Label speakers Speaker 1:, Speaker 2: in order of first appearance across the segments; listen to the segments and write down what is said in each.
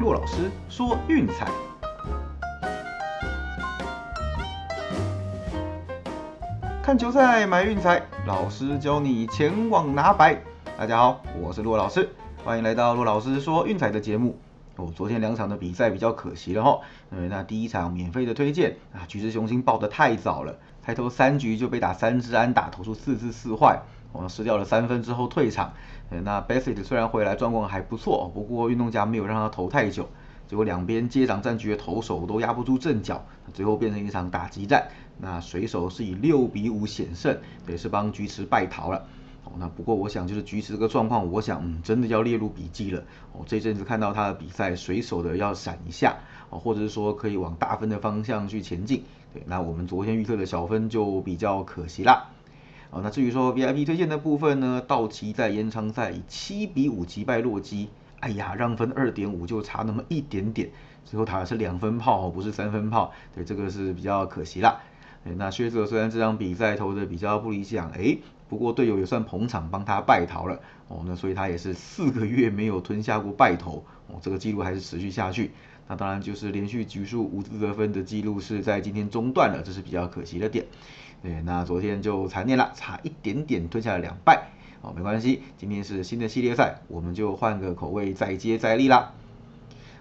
Speaker 1: 骆老师说运彩，看球赛买运彩，老师教你前往拿白。大家好，我是骆老师，欢迎来到骆老师说运彩的节目。哦，昨天两场的比赛比较可惜了哈，呃，那第一场免费的推荐啊，橘子雄心报的太早了，开头三局就被打三支安打，投出四支四坏，我们失掉了三分之后退场。那 Bassett 虽然回来状况还不错，不过运动家没有让他投太久，结果两边接掌战局的投手都压不住阵脚，最后变成一场打击战。那水手是以六比五险胜，也是帮菊池败逃了。哦，那不过我想就是菊池这个状况，我想嗯真的要列入笔记了。哦，这阵子看到他的比赛，水手的要闪一下，哦，或者是说可以往大分的方向去前进。对，那我们昨天预测的小分就比较可惜啦。啊，那至于说 VIP 推荐的部分呢，道奇在延长赛以七比五击败洛基，哎呀，让分二点五就差那么一点点，最后打的是两分炮，不是三分炮，对，这个是比较可惜啦。那薛泽虽然这场比赛投的比较不理想，哎，不过队友也算捧场，帮他败逃了。哦，那所以他也是四个月没有吞下过败投，哦，这个记录还是持续下去。那当然就是连续局数无得分的记录是在今天中断了，这是比较可惜的点。对，那昨天就残念了，差一点点吞下了两败，哦，没关系，今天是新的系列赛，我们就换个口味，再接再厉啦。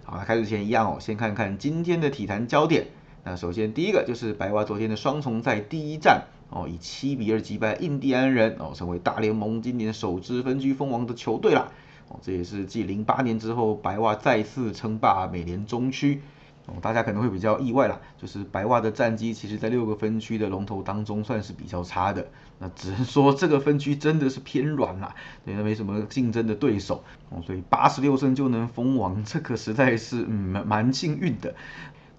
Speaker 1: 好，那开始前一样哦，先看看今天的体坛焦点。那首先第一个就是白袜昨天的双重赛第一战，哦，以七比二击败印第安人，哦，成为大联盟今年首支分区封王的球队啦。哦，这也是继零八年之后，白袜再次称霸美联中区。大家可能会比较意外啦，就是白袜的战绩，其实在六个分区的龙头当中算是比较差的。那只能说这个分区真的是偏软啦，对，没什么竞争的对手哦，所以八十六胜就能封王，这个实在是嗯蛮幸运的。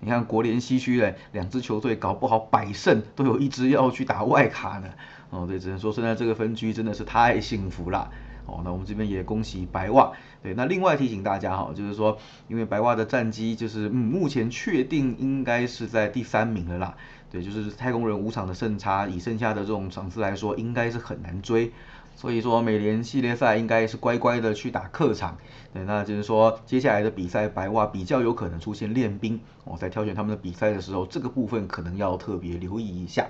Speaker 1: 你看国联西区的两支球队搞不好百胜都有一支要去打外卡呢，哦，对，只能说现在这个分区真的是太幸福了。哦，那我们这边也恭喜白袜。对，那另外提醒大家哈，就是说，因为白袜的战绩就是嗯，目前确定应该是在第三名了啦。对，就是太空人五场的胜差，以剩下的这种场次来说，应该是很难追。所以说，美联系列赛应该是乖乖的去打客场。对，那就是说，接下来的比赛，白袜比较有可能出现练兵。哦，在挑选他们的比赛的时候，这个部分可能要特别留意一下。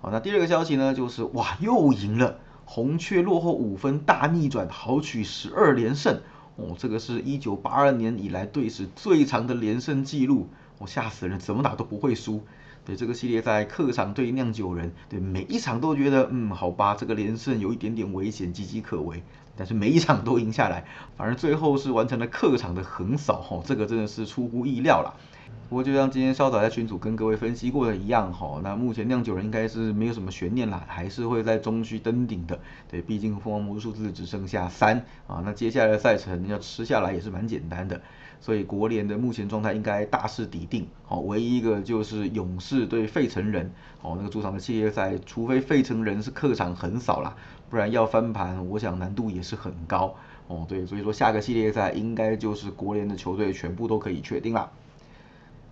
Speaker 1: 好，那第二个消息呢，就是哇，又赢了。红雀落后五分大逆转，豪取十二连胜哦，这个是一九八二年以来队史最长的连胜记录，我吓死人，怎么打都不会输。对这个系列在客场对酿酒人，对每一场都觉得嗯好吧，这个连胜有一点点危险，岌岌可危，但是每一场都赢下来，反而最后是完成了客场的横扫哦，这个真的是出乎意料了。不过就像今天稍早在群组跟各位分析过的一样哈，那目前酿酒人应该是没有什么悬念啦，还是会在中区登顶的。对，毕竟凤凰魔术数字只剩下三啊，那接下来的赛程要吃下来也是蛮简单的。所以国联的目前状态应该大势已定。好，唯一一个就是勇士对费城人，哦，那个主场的系列赛，除非费城人是客场横扫啦，不然要翻盘，我想难度也是很高。哦，对，所以说下个系列赛应该就是国联的球队全部都可以确定了。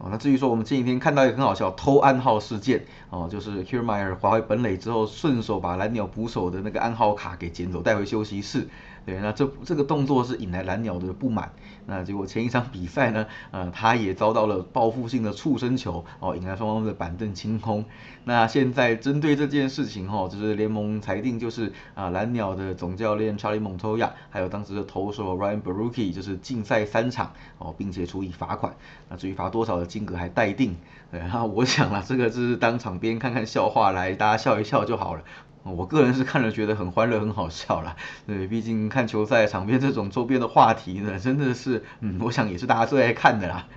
Speaker 1: 哦，那至于说我们前几天看到一个很好笑偷暗号事件，哦，就是 Kiermaier 滑回本垒之后，顺手把蓝鸟捕手的那个暗号卡给捡走，带回休息室。对，那这这个动作是引来蓝鸟的不满。那结果前一场比赛呢，呃，他也遭到了报复性的触身球，哦，引来双方的板凳清空。那现在针对这件事情，哈，就是联盟裁定就是啊，蓝鸟的总教练 Charlie Montoya，还有当时的投手 Ryan Baruki，就是禁赛三场，哦，并且处以罚款。那至于罚多少的金额还待定。对，那我想了，这个就是当场边看看笑话来，大家笑一笑就好了。我个人是看了觉得很欢乐，很好笑啦。对，毕竟看球赛场边这种周边的话题呢，真的是，嗯，我想也是大家最爱看的啦。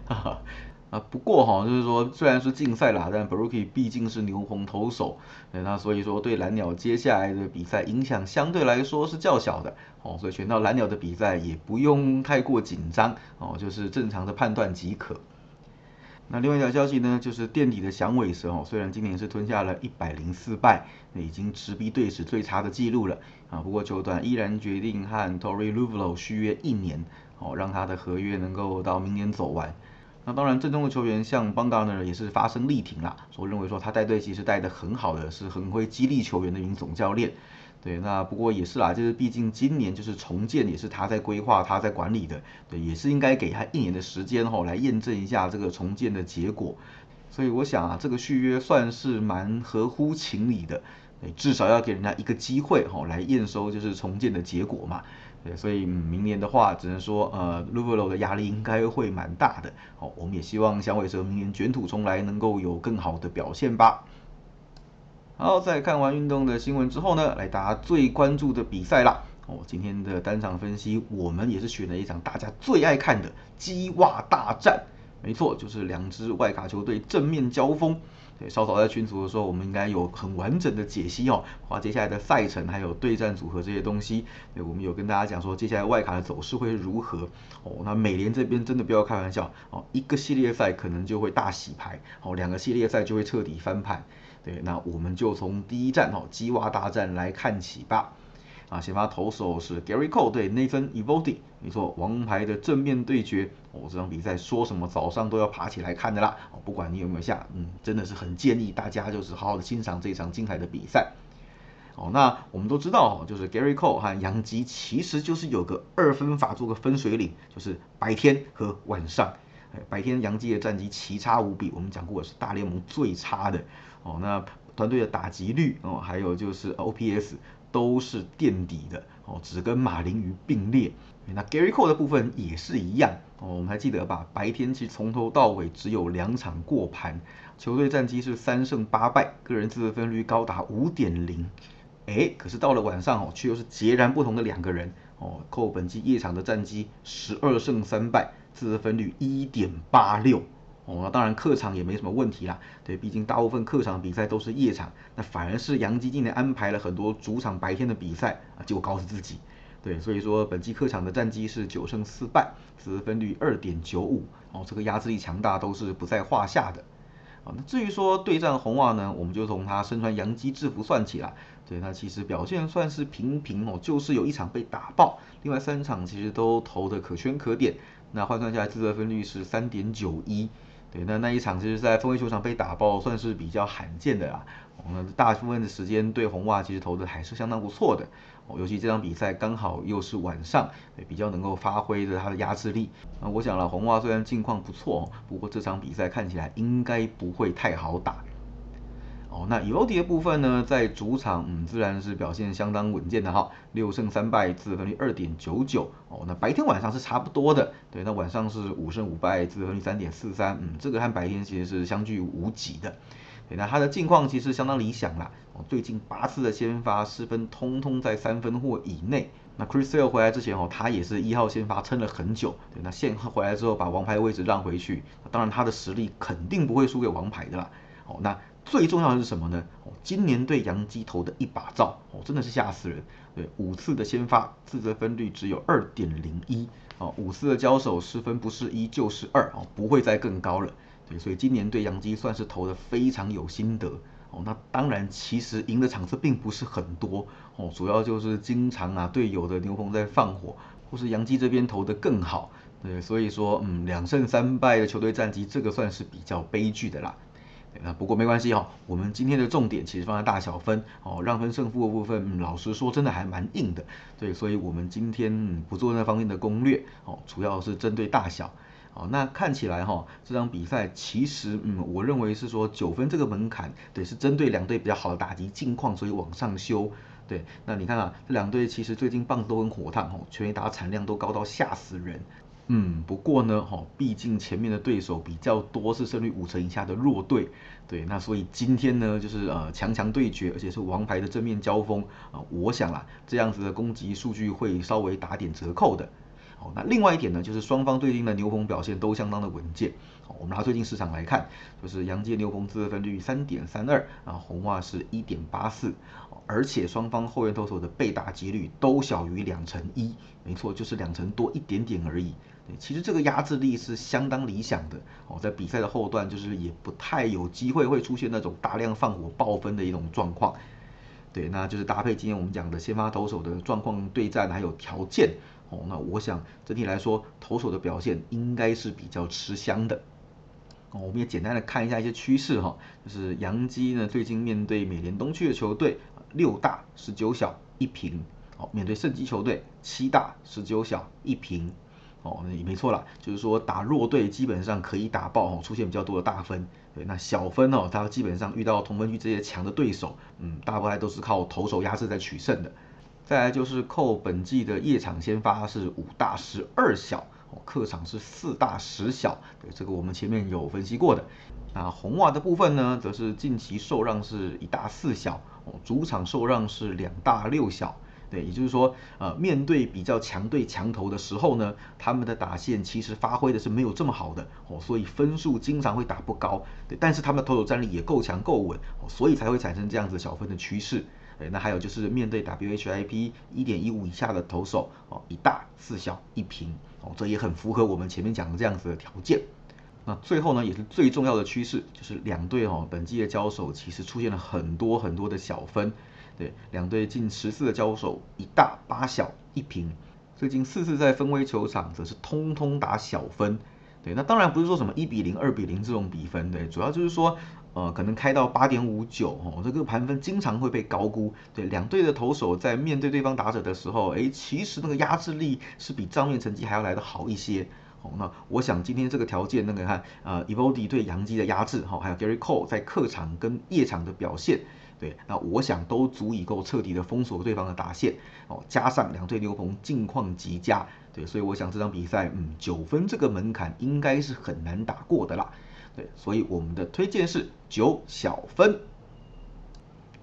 Speaker 1: 啊，不过哈，就是说虽然是竞赛啦，但 Brookie 毕竟是牛棚投手，那所以说对蓝鸟接下来的比赛影响相对来说是较小的。哦，所以选到蓝鸟的比赛也不用太过紧张，哦，就是正常的判断即可。那另外一条消息呢，就是垫底的响尾蛇哦，虽然今年是吞下了一百零四败，那已经直逼队史最差的记录了啊。不过球团依然决定和 Tory Luvlo 续约一年，哦，让他的合约能够到明年走完。那当然，正宗的球员像 b a n g a r n e r 也是发声力挺啦，说认为说他带队其实带的很好的，是很会激励球员的一名总教练。对，那不过也是啦，就是毕竟今年就是重建也是他在规划，他在管理的，对，也是应该给他一年的时间哈，来验证一下这个重建的结果。所以我想啊，这个续约算是蛮合乎情理的，对，至少要给人家一个机会哈，来验收就是重建的结果嘛。对，所以明年的话，只能说呃 l u v e l o 的压力应该会蛮大的。好，我们也希望响尾蛇明年卷土重来，能够有更好的表现吧。好，在看完运动的新闻之后呢，来大家最关注的比赛啦。哦，今天的单场分析，我们也是选了一场大家最爱看的鸡袜大战。没错，就是两支外卡球队正面交锋。对，稍早在群组的时候，我们应该有很完整的解析哦，把接下来的赛程还有对战组合这些东西。对，我们有跟大家讲说，接下来外卡的走势会如何。哦，那美联这边真的不要开玩笑哦，一个系列赛可能就会大洗牌，哦，两个系列赛就会彻底翻盘。对，那我们就从第一站哦，鸡蛙大战来看起吧。啊，先发投手是 Gary Cole 对 Nathan Eovaldi，没错，王牌的正面对决。哦，这场比赛说什么早上都要爬起来看的啦。哦，不管你有没有下，嗯，真的是很建议大家就是好好的欣赏这场精彩的比赛。哦，那我们都知道哦，就是 Gary Cole 和杨基其实就是有个二分法做个分水岭，就是白天和晚上。白天杨基的战绩奇差无比，我们讲过是大联盟最差的。哦，那团队的打击率哦，还有就是 OPS 都是垫底的哦，只跟马林鱼并列。那 Gary Cole 的部分也是一样哦，我们还记得吧？白天其实从头到尾只有两场过盘，球队战绩是三胜八败，个人自得分率高达五点零。哎，可是到了晚上哦，却又是截然不同的两个人哦。扣本季夜场的战绩十二胜三败，自得分率一点八六。哦，那当然客场也没什么问题啦。对，毕竟大部分客场比赛都是夜场，那反而是杨基今年安排了很多主场白天的比赛啊，结果搞死自己。对，所以说本季客场的战绩是九胜四败，得分率二点九五。哦，这个压制力强大都是不在话下的。啊，那至于说对战红袜呢，我们就从他身穿洋基制服算起啦。对，他其实表现算是平平哦，就是有一场被打爆，另外三场其实都投的可圈可点。那换算下来自得分率是三点九一。对，那那一场其实，在风威球场被打爆，算是比较罕见的啦。我们大部分的时间对红袜其实投的还是相当不错的。哦，尤其这场比赛刚好又是晚上，比较能够发挥的它的压制力。那我想了，红袜虽然近况不错，不过这场比赛看起来应该不会太好打。哦，那 u o d 的部分呢，在主场，嗯，自然是表现相当稳健的哈，六胜三败，自得分率二点九九。哦，那白天晚上是差不多的，对，那晚上是五胜五败，自得分率三点四三，嗯，这个和白天其实是相距无几的。对，那他的近况其实相当理想啦，哦，最近八次的先发失分通通在三分或以内。那 Chris Sale 回来之前哦，他也是一号先发撑了很久，对，那现回来之后把王牌位置让回去，当然他的实力肯定不会输给王牌的啦。哦，那。最重要的是什么呢？哦，今年对杨基投的一把照，哦，真的是吓死人。对，五次的先发，自责分率只有二点零一，哦，五次的交手失分不是一就是二，哦，不会再更高了。对，所以今年对杨基算是投的非常有心得。哦，那当然，其实赢的场次并不是很多，哦，主要就是经常啊队友的牛棚在放火，或是杨基这边投的更好。对，所以说，嗯，两胜三败的球队战绩，这个算是比较悲剧的啦。那不过没关系哈，我们今天的重点其实放在大小分哦，让分胜负的部分，嗯老实说真的还蛮硬的，对，所以我们今天不做那方面的攻略哦，主要是针对大小哦。那看起来哈，这场比赛其实嗯，我认为是说九分这个门槛，对，是针对两队比较好的打击境况，所以往上修。对，那你看啊，这两队其实最近棒都很火烫哦，全垒打产量都高到吓死人。嗯，不过呢，哈，毕竟前面的对手比较多，是胜率五成以下的弱队，对，那所以今天呢，就是呃强强对决，而且是王牌的正面交锋啊，我想啊，这样子的攻击数据会稍微打点折扣的。好，那另外一点呢，就是双方最近的牛棚表现都相当的稳健。好，我们拿最近市场来看，就是杨介牛棚自得分率三点三二，啊红袜是一点八四，而且双方后援投手的被打几率都小于两成一，没错，就是两成多一点点而已。对，其实这个压制力是相当理想的哦，在比赛的后段，就是也不太有机会会出现那种大量放火爆分的一种状况。对，那就是搭配今天我们讲的先发投手的状况对战还有条件哦，那我想整体来说，投手的表现应该是比较吃香的。哦，我们也简单的看一下一些趋势哈，就是杨基呢最近面对美联东区的球队，六大十九小一平。哦，面对圣基球队，七大十九小一平。哦，那也没错啦，就是说打弱队基本上可以打爆哦，出现比较多的大分。对，那小分哦，他基本上遇到同分区这些强的对手，嗯，大部分都是靠投手压制在取胜的。再来就是扣本季的夜场先发是五大十二小，哦，客场是四大十小。对，这个我们前面有分析过的。那红袜的部分呢，则是近期受让是一大四小，哦，主场受让是两大六小。对，也就是说，呃，面对比较强队强投的时候呢，他们的打线其实发挥的是没有这么好的哦，所以分数经常会打不高。对，但是他们投手战力也够强够稳哦，所以才会产生这样子小分的趋势。对，那还有就是面对 WHIP 一点一五以下的投手哦，一大四小一平哦，这也很符合我们前面讲的这样子的条件。那最后呢，也是最重要的趋势，就是两队哦，本季的交手其实出现了很多很多的小分。对，两队近十次的交手，一大八小一平。最近四次在分威球场，则是通通打小分。对，那当然不是说什么一比零、二比零这种比分，对，主要就是说，呃，可能开到八点五九哦，这个盘分经常会被高估。对，两队的投手在面对对方打者的时候，哎，其实那个压制力是比账面成绩还要来得好一些。哦，那我想今天这个条件，那个看，呃 e v o d y 对杨基的压制，哈，还有 Gary Cole 在客场跟夜场的表现。对，那我想都足以够彻底的封锁对方的打线哦，加上两队牛棚近况极佳，对，所以我想这场比赛，嗯，九分这个门槛应该是很难打过的啦，对，所以我们的推荐是九小分。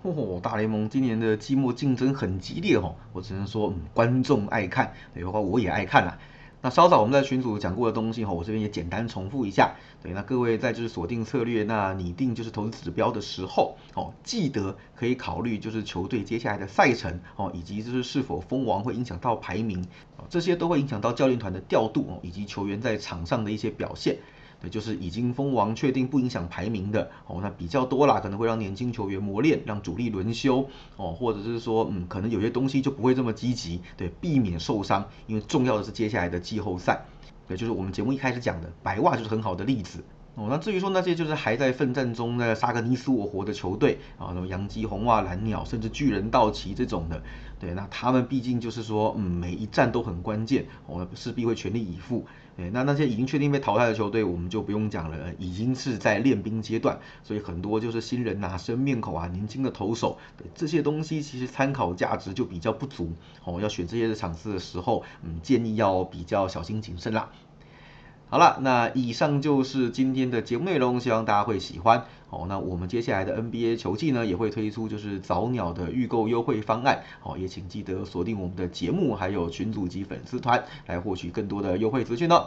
Speaker 1: 哦，大联盟今年的季末竞争很激烈哦，我只能说，嗯，观众爱看，对，包括我也爱看啦。那稍早我们在群组讲过的东西哈，我这边也简单重复一下。对，那各位在就是锁定策略，那拟定就是投资指标的时候，哦，记得可以考虑就是球队接下来的赛程哦，以及就是是否封王会影响到排名，这些都会影响到教练团的调度哦，以及球员在场上的一些表现。对，就是已经封王确定不影响排名的哦，那比较多啦，可能会让年轻球员磨练，让主力轮休哦，或者是说，嗯，可能有些东西就不会这么积极，对，避免受伤，因为重要的是接下来的季后赛，对，就是我们节目一开始讲的白袜就是很好的例子。哦，那至于说那些就是还在奋战中的杀个你死我活的球队啊，什么洋基、红袜、蓝鸟，甚至巨人、道奇这种的，对，那他们毕竟就是说，嗯，每一战都很关键，我势必会全力以赴。对，那那些已经确定被淘汰的球队，我们就不用讲了，已经是在练兵阶段，所以很多就是新人呐、生面孔啊、年轻的投手，这些东西其实参考价值就比较不足。哦，要选这些的场次的时候，嗯，建议要比较小心谨慎啦。好了，那以上就是今天的节目内容，希望大家会喜欢。哦，那我们接下来的 NBA 球季呢，也会推出就是早鸟的预购优惠方案。哦，也请记得锁定我们的节目，还有群组及粉丝团，来获取更多的优惠资讯哦。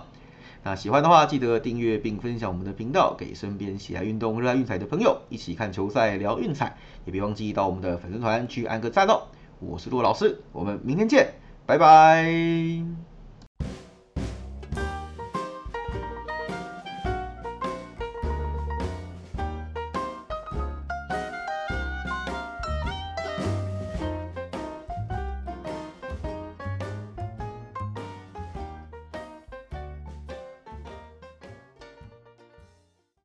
Speaker 1: 那喜欢的话，记得订阅并分享我们的频道，给身边喜爱运动、热爱运彩的朋友一起看球赛、聊运彩。也别忘记到我们的粉丝团去按个赞哦。我是骆老师，我们明天见，拜拜。